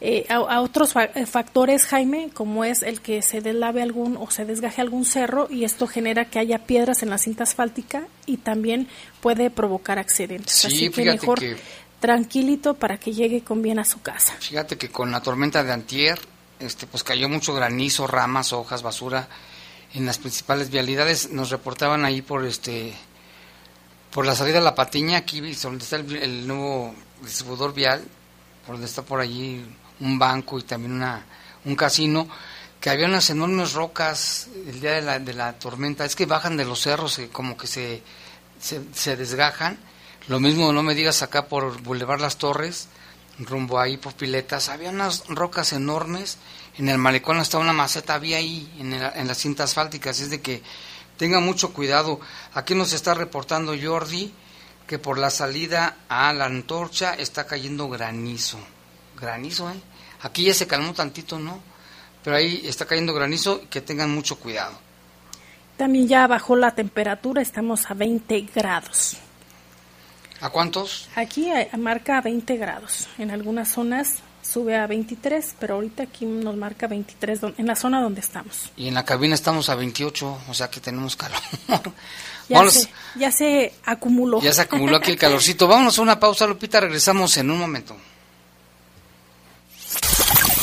eh, a, otros eh, factores, Jaime, como es el que se deslave algún o se desgaje algún cerro y esto genera que haya piedras en la cinta asfáltica y también puede provocar accidentes. Así que mejor tranquilito para que llegue con bien a su casa. Fíjate que con la tormenta de antier, este, pues cayó mucho granizo, ramas, hojas, basura en las principales vialidades. Nos reportaban ahí por este por la salida de la Patiña, aquí donde está el, nuevo distribuidor vial, por donde está por allí un banco y también una, un casino, que había unas enormes rocas el día de la, de la tormenta. Es que bajan de los cerros, y como que se, se desgajan lo mismo no me digas acá por Boulevard Las Torres, rumbo ahí por Piletas, había unas rocas enormes, en el malecón hasta una maceta había ahí, en, en las cintas asfálticas, es de que tenga mucho cuidado. Aquí nos está reportando Jordi que por la salida a la antorcha está cayendo granizo. Granizo, ¿eh? Aquí ya se calmó tantito, ¿no? Pero ahí está cayendo granizo, que tengan mucho cuidado. También ya bajó la temperatura, estamos a 20 grados. ¿A cuántos? Aquí marca 20 grados. En algunas zonas sube a 23, pero ahorita aquí nos marca 23 en la zona donde estamos. Y en la cabina estamos a 28, o sea que tenemos calor. ya, se, ya se acumuló. Ya se acumuló aquí el calorcito. Vámonos a una pausa, Lupita, regresamos en un momento.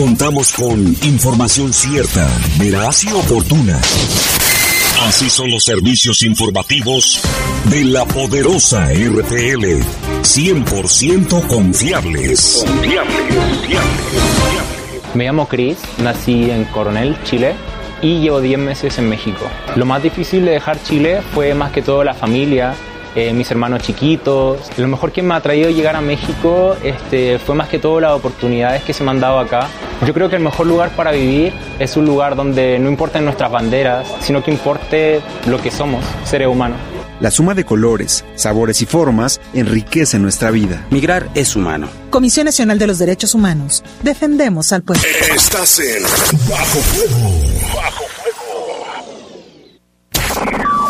Contamos con información cierta, veraz y oportuna. Así son los servicios informativos de la poderosa RTL. 100% confiables. Me llamo Chris, nací en Coronel, Chile, y llevo 10 meses en México. Lo más difícil de dejar Chile fue más que todo la familia, eh, mis hermanos chiquitos. Lo mejor que me ha traído llegar a México este, fue más que todo las oportunidades que se me han dado acá. Yo creo que el mejor lugar para vivir es un lugar donde no importen nuestras banderas, sino que importe lo que somos, seres humanos. La suma de colores, sabores y formas enriquece nuestra vida. Migrar es humano. Comisión Nacional de los Derechos Humanos. Defendemos al pueblo. Estás en Bajo Fuego. Bajo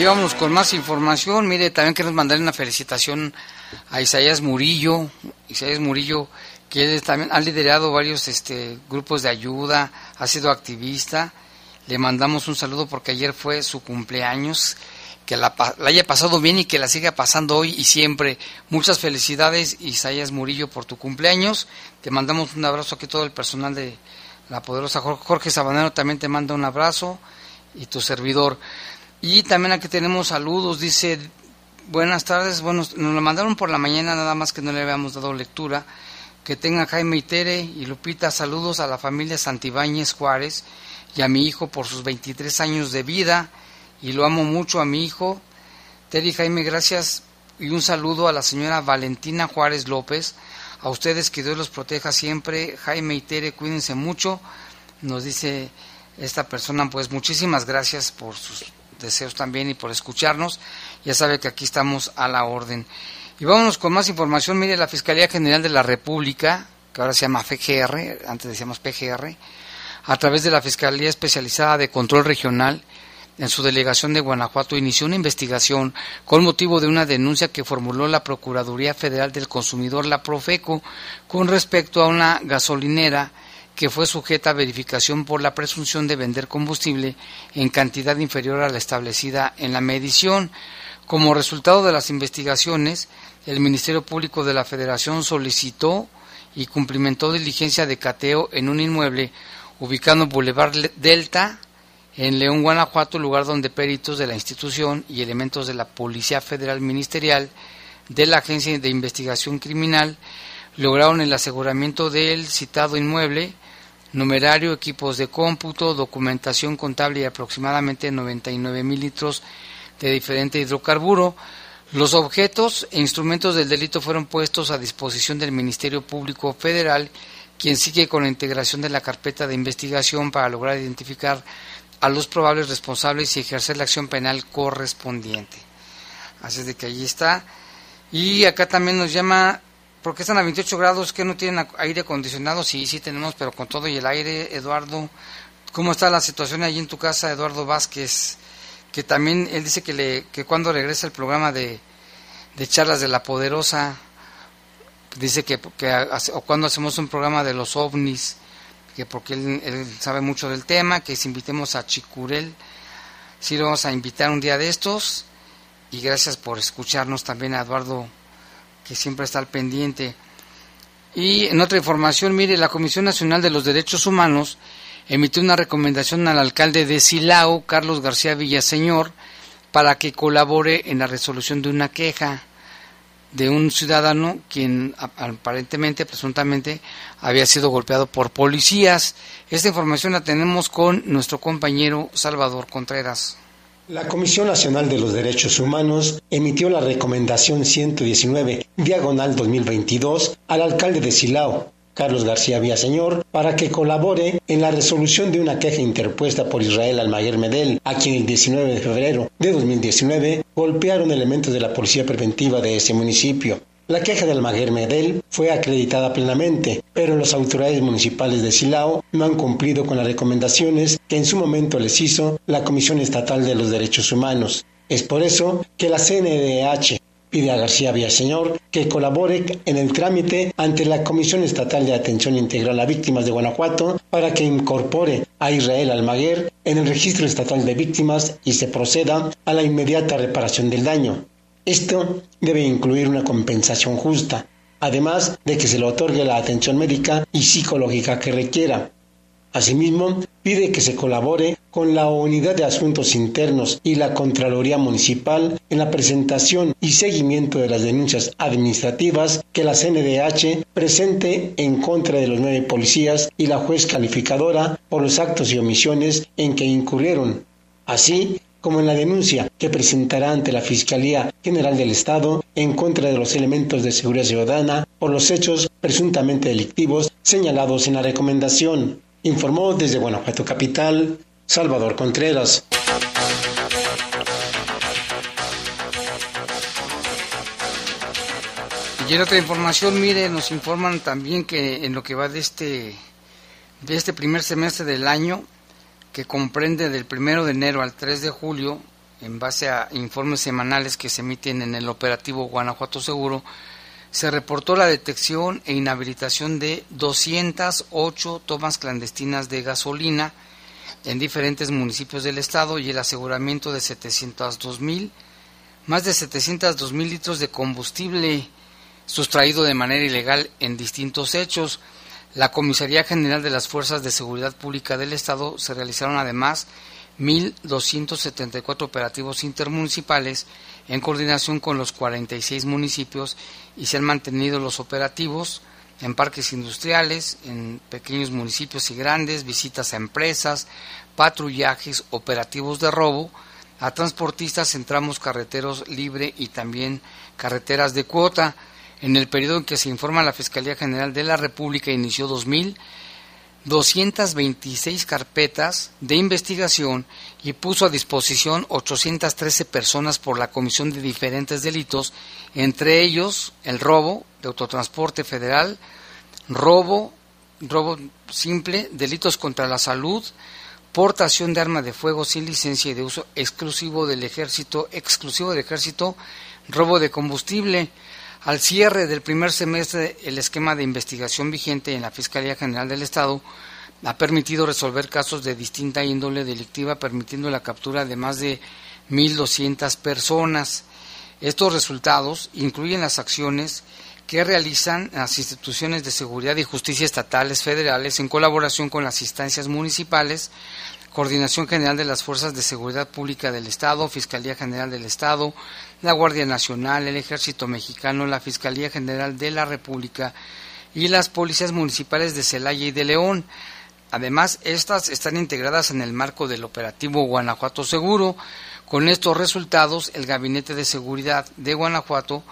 Y vamos con más información. Mire, también queremos mandar una felicitación a Isaías Murillo. Isaías Murillo, que también ha liderado varios este, grupos de ayuda, ha sido activista. Le mandamos un saludo porque ayer fue su cumpleaños. Que la, haya pasado bien y que la siga pasando hoy y siempre. Muchas felicidades, Isaías Murillo, por tu cumpleaños. Te mandamos un abrazo aquí todo el personal de la poderosa Jorge Sabanero también te manda un abrazo y tu servidor. Y también aquí tenemos saludos, dice, buenas tardes, bueno, nos lo mandaron por la mañana, nada más que no le habíamos dado lectura. Que tengan Jaime y Tere y Lupita saludos a la familia Santibáñez Juárez y a mi hijo por sus 23 años de vida y lo amo mucho a mi hijo. Tere y Jaime, gracias y un saludo a la señora Valentina Juárez López. A ustedes que Dios los proteja siempre. Jaime y Tere, cuídense mucho. Nos dice esta persona, pues muchísimas gracias por sus deseos también y por escucharnos. Ya sabe que aquí estamos a la orden. Y vámonos con más información. Mire, la Fiscalía General de la República, que ahora se llama FGR, antes decíamos PGR, a través de la Fiscalía Especializada de Control Regional, en su delegación de Guanajuato, inició una investigación con motivo de una denuncia que formuló la Procuraduría Federal del Consumidor, la Profeco, con respecto a una gasolinera que fue sujeta a verificación por la presunción de vender combustible en cantidad inferior a la establecida en la medición. Como resultado de las investigaciones, el Ministerio Público de la Federación solicitó y cumplimentó diligencia de cateo en un inmueble ubicado en Boulevard Delta, en León, Guanajuato, lugar donde peritos de la institución y elementos de la Policía Federal Ministerial de la Agencia de Investigación Criminal lograron el aseguramiento del citado inmueble, numerario, equipos de cómputo, documentación contable y aproximadamente 99 mil litros de diferente hidrocarburo. Los objetos e instrumentos del delito fueron puestos a disposición del Ministerio Público Federal, quien sigue con la integración de la carpeta de investigación para lograr identificar a los probables responsables y ejercer la acción penal correspondiente. Así de que allí está. Y acá también nos llama, ¿por qué están a 28 grados? que no tienen aire acondicionado? Sí, sí tenemos, pero con todo y el aire, Eduardo. ¿Cómo está la situación allí en tu casa, Eduardo Vázquez? Que también él dice que, le, que cuando regresa el programa de, de charlas de la poderosa, dice que, que o cuando hacemos un programa de los ovnis, que porque él, sabe mucho del tema, que si invitemos a Chicurel, sí lo vamos a invitar un día de estos, y gracias por escucharnos también a Eduardo, que siempre está al pendiente. Y en otra información, mire, la Comisión Nacional de los Derechos Humanos emitió una recomendación al alcalde de Silao, Carlos García Villaseñor, para que colabore en la resolución de una queja de un ciudadano quien aparentemente, presuntamente, había sido golpeado por policías. Esta información la tenemos con nuestro compañero Salvador Contreras. La Comisión Nacional de los Derechos Humanos emitió la recomendación 119, diagonal 2022, al alcalde de Silao, Carlos García Villaseñor, para que colabore en la resolución de una queja interpuesta por Israel Almaguer Medel, a quien el 19 de febrero de 2019 golpearon elementos de la Policía Preventiva de ese municipio. La queja de Almaguer Medel fue acreditada plenamente, pero las autoridades municipales de Silao no han cumplido con las recomendaciones que en su momento les hizo la Comisión Estatal de los Derechos Humanos. Es por eso que la CNDH pide a García Villaseñor que colabore en el trámite ante la Comisión Estatal de Atención Integral a Víctimas de Guanajuato para que incorpore a Israel Almaguer en el registro estatal de víctimas y se proceda a la inmediata reparación del daño. Esto debe incluir una compensación justa, además de que se le otorgue la atención médica y psicológica que requiera. Asimismo, pide que se colabore con la Unidad de Asuntos Internos y la Contraloría Municipal en la presentación y seguimiento de las denuncias administrativas que la CNDH presente en contra de los nueve policías y la juez calificadora por los actos y omisiones en que incurrieron, así como en la denuncia que presentará ante la Fiscalía General del Estado en contra de los elementos de seguridad ciudadana por los hechos presuntamente delictivos señalados en la recomendación. Informó desde Guanajuato Capital Salvador Contreras. Y en otra información, mire, nos informan también que en lo que va de este, de este primer semestre del año, que comprende del primero de enero al 3 de julio, en base a informes semanales que se emiten en el operativo Guanajuato Seguro, se reportó la detección e inhabilitación de 208 tomas clandestinas de gasolina en diferentes municipios del estado y el aseguramiento de 702 mil, más de 702 mil litros de combustible sustraído de manera ilegal en distintos hechos. La Comisaría General de las Fuerzas de Seguridad Pública del Estado se realizaron además 1.274 operativos intermunicipales en coordinación con los 46 municipios y se han mantenido los operativos en parques industriales, en pequeños municipios y grandes, visitas a empresas, patrullajes, operativos de robo, a transportistas en tramos carreteros libre y también carreteras de cuota. En el periodo en que se informa la Fiscalía General de la República inició 2000 226 carpetas de investigación y puso a disposición 813 personas por la comisión de diferentes delitos, entre ellos el robo de autotransporte federal, robo, robo simple, delitos contra la salud, portación de arma de fuego sin licencia y de uso exclusivo del ejército, exclusivo del ejército, robo de combustible. Al cierre del primer semestre, el esquema de investigación vigente en la Fiscalía General del Estado ha permitido resolver casos de distinta índole delictiva, permitiendo la captura de más de 1.200 personas. Estos resultados incluyen las acciones que realizan las instituciones de seguridad y justicia estatales federales en colaboración con las instancias municipales, Coordinación General de las Fuerzas de Seguridad Pública del Estado, Fiscalía General del Estado, la Guardia Nacional, el Ejército Mexicano, la Fiscalía General de la República y las policías municipales de Celaya y de León. Además, estas están integradas en el marco del operativo Guanajuato Seguro. Con estos resultados, el Gabinete de Seguridad de Guanajuato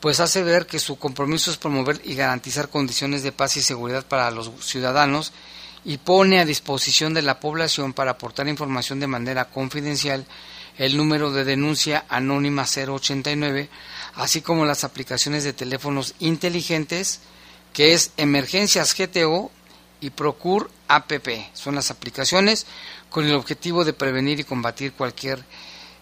pues hace ver que su compromiso es promover y garantizar condiciones de paz y seguridad para los ciudadanos y pone a disposición de la población para aportar información de manera confidencial el número de denuncia anónima 089, así como las aplicaciones de teléfonos inteligentes, que es Emergencias GTO y Procur APP. Son las aplicaciones con el objetivo de prevenir y combatir cualquier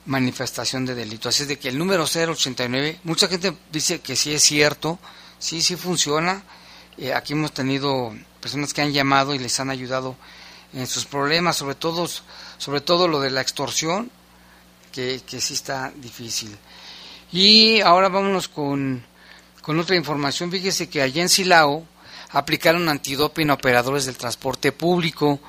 manifestación de delito. Así es de que el número 089, mucha gente dice que sí es cierto, sí, sí funciona. Eh, aquí hemos tenido personas que han llamado y les han ayudado en sus problemas, sobre todo, sobre todo lo de la extorsión, que, que sí está difícil. Y ahora vámonos con, con otra información. Fíjese que allá en Silao aplicaron antidoping a operadores del transporte público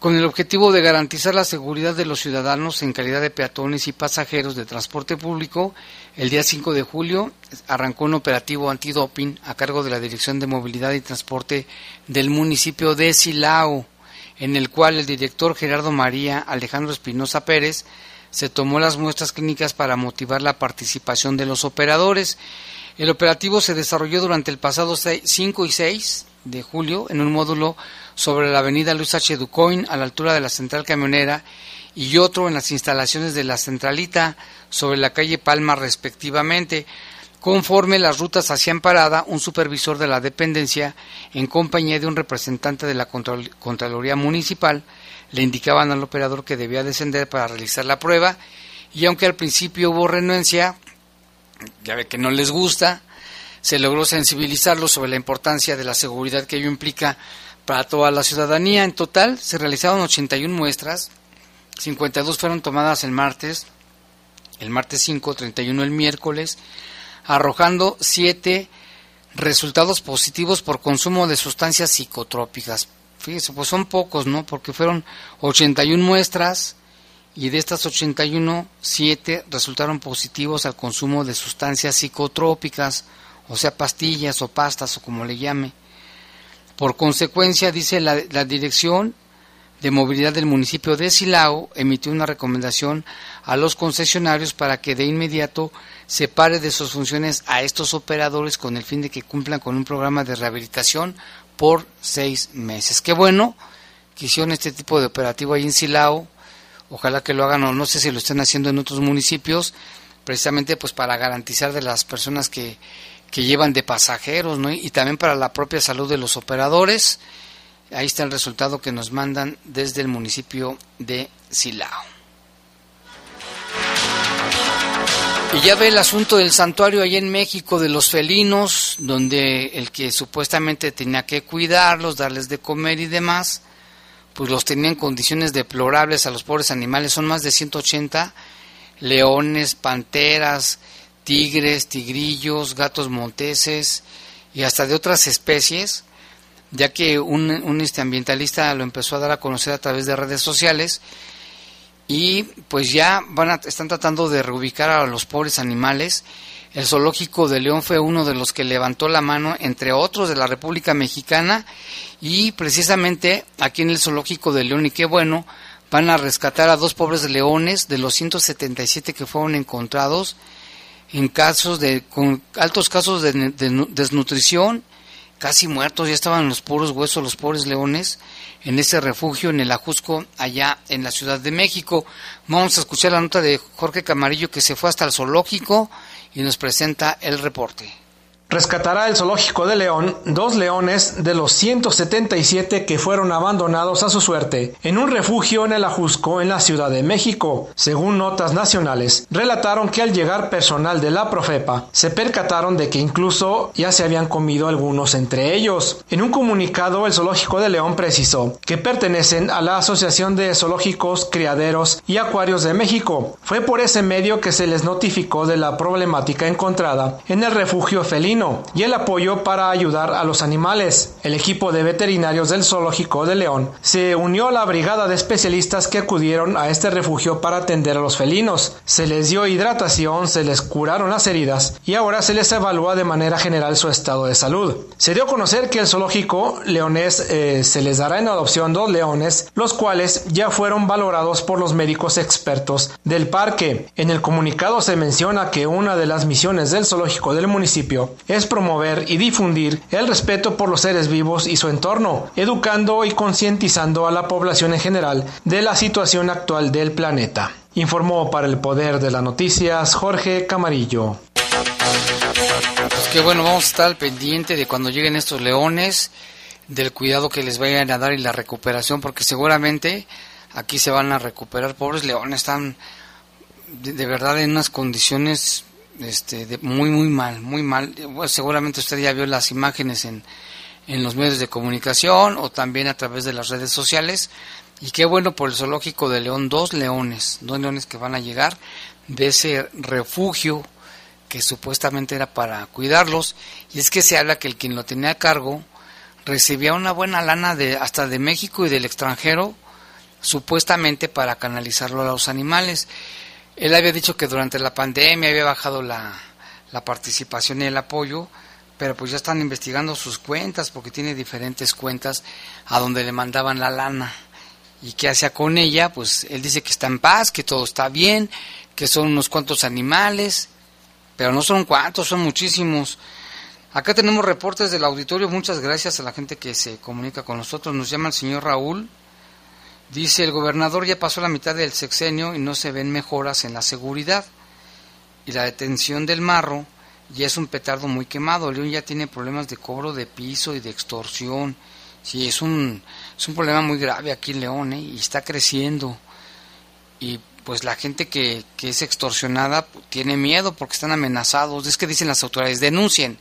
con el objetivo de garantizar la seguridad de los ciudadanos en calidad de peatones y pasajeros de transporte público, el día 5 de julio arrancó un operativo antidoping a cargo de la Dirección de Movilidad y Transporte del municipio de Silao, en el cual el director Gerardo María Alejandro Espinosa Pérez se tomó las muestras clínicas para motivar la participación de los operadores. El operativo se desarrolló durante el pasado 5 y 6 de julio en un módulo sobre la avenida Luis H. Ducoin a la altura de la central camionera y otro en las instalaciones de la centralita sobre la calle Palma respectivamente. Conforme las rutas hacían parada, un supervisor de la dependencia, en compañía de un representante de la Contraloría Municipal, le indicaban al operador que debía descender para realizar la prueba y aunque al principio hubo renuencia, ya ve que no les gusta, se logró sensibilizarlos sobre la importancia de la seguridad que ello implica para toda la ciudadanía. En total se realizaron 81 muestras, 52 fueron tomadas el martes, el martes 5, 31 el miércoles, arrojando 7 resultados positivos por consumo de sustancias psicotrópicas. Fíjese, pues son pocos, ¿no? Porque fueron 81 muestras y de estas 81, 7 resultaron positivos al consumo de sustancias psicotrópicas, o sea, pastillas o pastas o como le llame. Por consecuencia, dice la, Dirección de Movilidad del municipio de Silao, emitió una recomendación a los concesionarios para que de inmediato separe de sus funciones a estos operadores con el fin de que cumplan con un programa de rehabilitación por seis meses. Qué bueno que hicieron este tipo de operativo ahí en Silao. Ojalá que lo hagan o no sé si lo estén haciendo en otros municipios, precisamente pues para garantizar de las personas que, que llevan de pasajeros ¿no? y también para la propia salud de los operadores. Ahí está el resultado que nos mandan desde el municipio de Silao. Y ya ve el asunto del santuario allá en México de los felinos, donde el que supuestamente tenía que cuidarlos, darles de comer y demás, pues los tenía en condiciones deplorables a los pobres animales. Son más de 180 leones, panteras, tigres, tigrillos, gatos monteses y hasta de otras especies, ya que un, un este ambientalista lo empezó a dar a conocer a través de redes sociales y pues ya van a, están tratando de reubicar a los pobres animales. El zoológico de León fue uno de los que levantó la mano, entre otros de la República Mexicana, y precisamente aquí en el zoológico de León, y qué bueno, van a rescatar a dos pobres leones de los 177 que fueron encontrados en casos de con altos casos de, de desnutrición, casi muertos, ya estaban los puros huesos los pobres leones en ese refugio en el Ajusco allá en la Ciudad de México. Vamos a escuchar la nota de Jorge Camarillo que se fue hasta el zoológico y nos presenta el reporte. Rescatará el zoológico de León dos leones de los 177 que fueron abandonados a su suerte en un refugio en el Ajusco en la Ciudad de México. Según notas nacionales, relataron que al llegar personal de la Profepa se percataron de que incluso ya se habían comido algunos entre ellos. En un comunicado, el zoológico de León precisó que pertenecen a la Asociación de Zoológicos, Criaderos y Acuarios de México. Fue por ese medio que se les notificó de la problemática encontrada en el refugio felino y el apoyo para ayudar a los animales. El equipo de veterinarios del Zoológico de León se unió a la brigada de especialistas que acudieron a este refugio para atender a los felinos. Se les dio hidratación, se les curaron las heridas y ahora se les evalúa de manera general su estado de salud. Se dio a conocer que el zoológico leonés eh, se les dará en adopción dos leones, los cuales ya fueron valorados por los médicos expertos del parque. En el comunicado se menciona que una de las misiones del zoológico del municipio es promover y difundir el respeto por los seres vivos y su entorno, educando y concientizando a la población en general de la situación actual del planeta. Informó para el Poder de las Noticias Jorge Camarillo. Pues qué bueno, vamos a estar al pendiente de cuando lleguen estos leones, del cuidado que les vayan a dar y la recuperación, porque seguramente aquí se van a recuperar. Pobres leones, están de verdad en unas condiciones este, de, muy, muy mal, muy mal. seguramente usted ya vio las imágenes en, en los medios de comunicación o también a través de las redes sociales. Y qué bueno por el zoológico de León, dos leones, dos leones que van a llegar de ese refugio que supuestamente era para cuidarlos. Y es que se habla que el quien lo tenía a cargo recibía una buena lana de hasta de México y del extranjero, supuestamente para canalizarlo a los animales. Él había dicho que durante la pandemia había bajado la, la participación y el apoyo, pero pues ya están investigando sus cuentas porque tiene diferentes cuentas a donde le mandaban la lana. ¿Y qué hacía con ella? Pues él dice que está en paz, que todo está bien, que son unos cuantos animales, pero no son cuantos, son muchísimos. Acá tenemos reportes del auditorio, muchas gracias a la gente que se comunica con nosotros. Nos llama el señor Raúl, Dice, el gobernador ya pasó la mitad del sexenio y no se ven mejoras en la seguridad. Y la detención del marro ya es un petardo muy quemado. León ya tiene problemas de cobro de piso y de extorsión. Sí, es un, es un problema muy grave aquí en León ¿eh? y está creciendo. Y pues la gente que, que es extorsionada tiene miedo porque están amenazados. Es que dicen las autoridades, denuncien.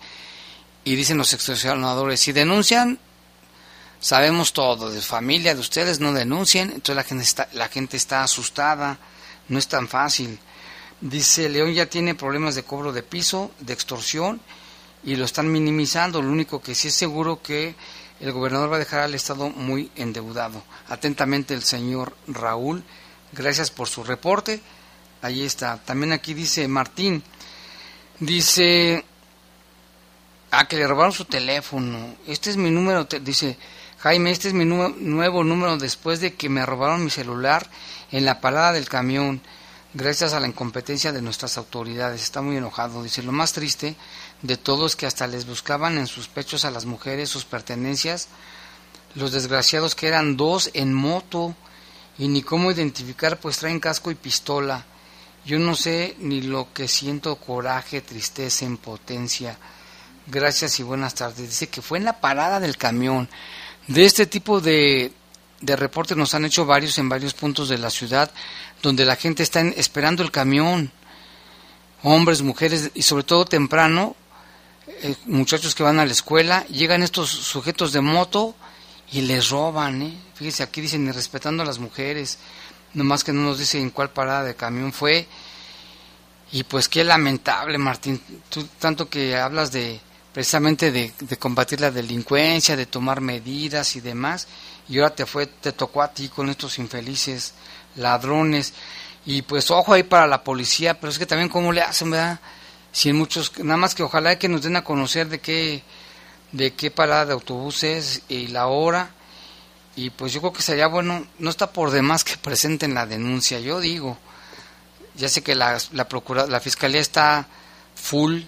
Y dicen los extorsionadores, si denuncian, sabemos todo, de familia, de ustedes, no denuncien, entonces la gente está, la gente está asustada, no es tan fácil. Dice, León ya tiene problemas de cobro de piso, de extorsión, y lo están minimizando, lo único que sí es seguro que el gobernador va a dejar al Estado muy endeudado. Atentamente el señor Raúl, gracias por su reporte. Ahí está. También aquí dice Martín, dice, ah, que le robaron su teléfono. Este es mi número, dice, Jaime, este es mi nuevo número después de que me robaron mi celular en la parada del camión, gracias a la incompetencia de nuestras autoridades. Está muy enojado. Dice, lo más triste de todo es que hasta les buscaban en sus pechos a las mujeres sus pertenencias, los desgraciados que eran dos en moto y ni cómo identificar, pues traen casco y pistola. Yo no sé ni lo que siento coraje, tristeza, impotencia. Gracias y buenas tardes. Dice que fue en la parada del camión. De este tipo de, de reportes nos han hecho varios en varios puntos de la ciudad, donde la gente está esperando el camión, hombres, mujeres y sobre todo temprano, eh, muchachos que van a la escuela, llegan estos sujetos de moto y les roban, ¿eh? Fíjese, aquí dicen, respetando a las mujeres, nomás que no nos dicen en cuál parada de camión fue. Y pues qué lamentable, Martín, tú tanto que hablas de, precisamente de, combatir la delincuencia, de tomar medidas y demás, y ahora te fue, te tocó a ti con estos infelices ladrones, y pues ojo ahí para la policía, pero es que también cómo le hacen, ¿verdad? sin muchos, nada más que ojalá que nos den a conocer de qué, de qué parada de autobuses y la hora. Y pues yo creo que sería bueno, no está por demás que presenten la denuncia, yo digo. Ya sé que la, la, procura, la fiscalía está full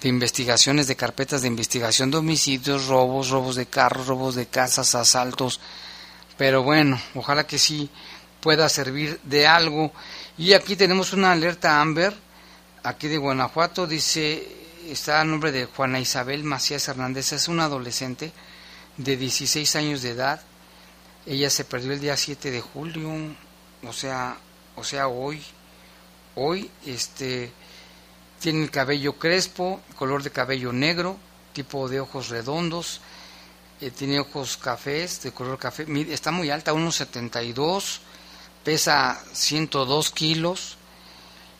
de investigaciones, de carpetas de investigación de homicidios, robos, robos de carros, robos de casas, asaltos. Pero bueno, ojalá que sí pueda servir de algo. Y aquí tenemos una alerta Amber, aquí de Guanajuato, dice, está a nombre de Juana Isabel Macías Hernández, es una adolescente de 16 años de edad. Ella se perdió el día 7 de julio, o sea, o sea, hoy. Hoy, este, tiene el cabello crespo, color de cabello negro, tipo de ojos redondos, eh, tiene ojos cafés, de color café, está muy alta, 1,72, pesa 102 kilos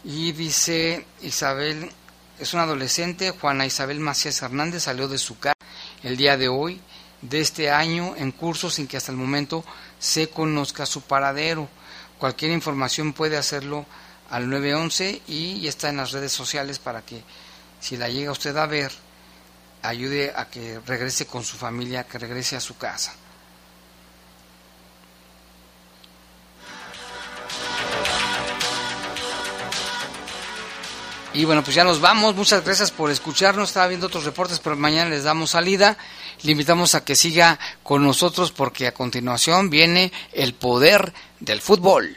y dice Isabel, es una adolescente, Juana Isabel Macías Hernández salió de su casa el día de hoy de este año en curso sin que hasta el momento se conozca su paradero. Cualquier información puede hacerlo al 911 y está en las redes sociales para que si la llega usted a ver, ayude a que regrese con su familia, que regrese a su casa. Y bueno, pues ya nos vamos. Muchas gracias por escucharnos. Estaba viendo otros reportes, pero mañana les damos salida. Le invitamos a que siga con nosotros porque a continuación viene el poder del fútbol.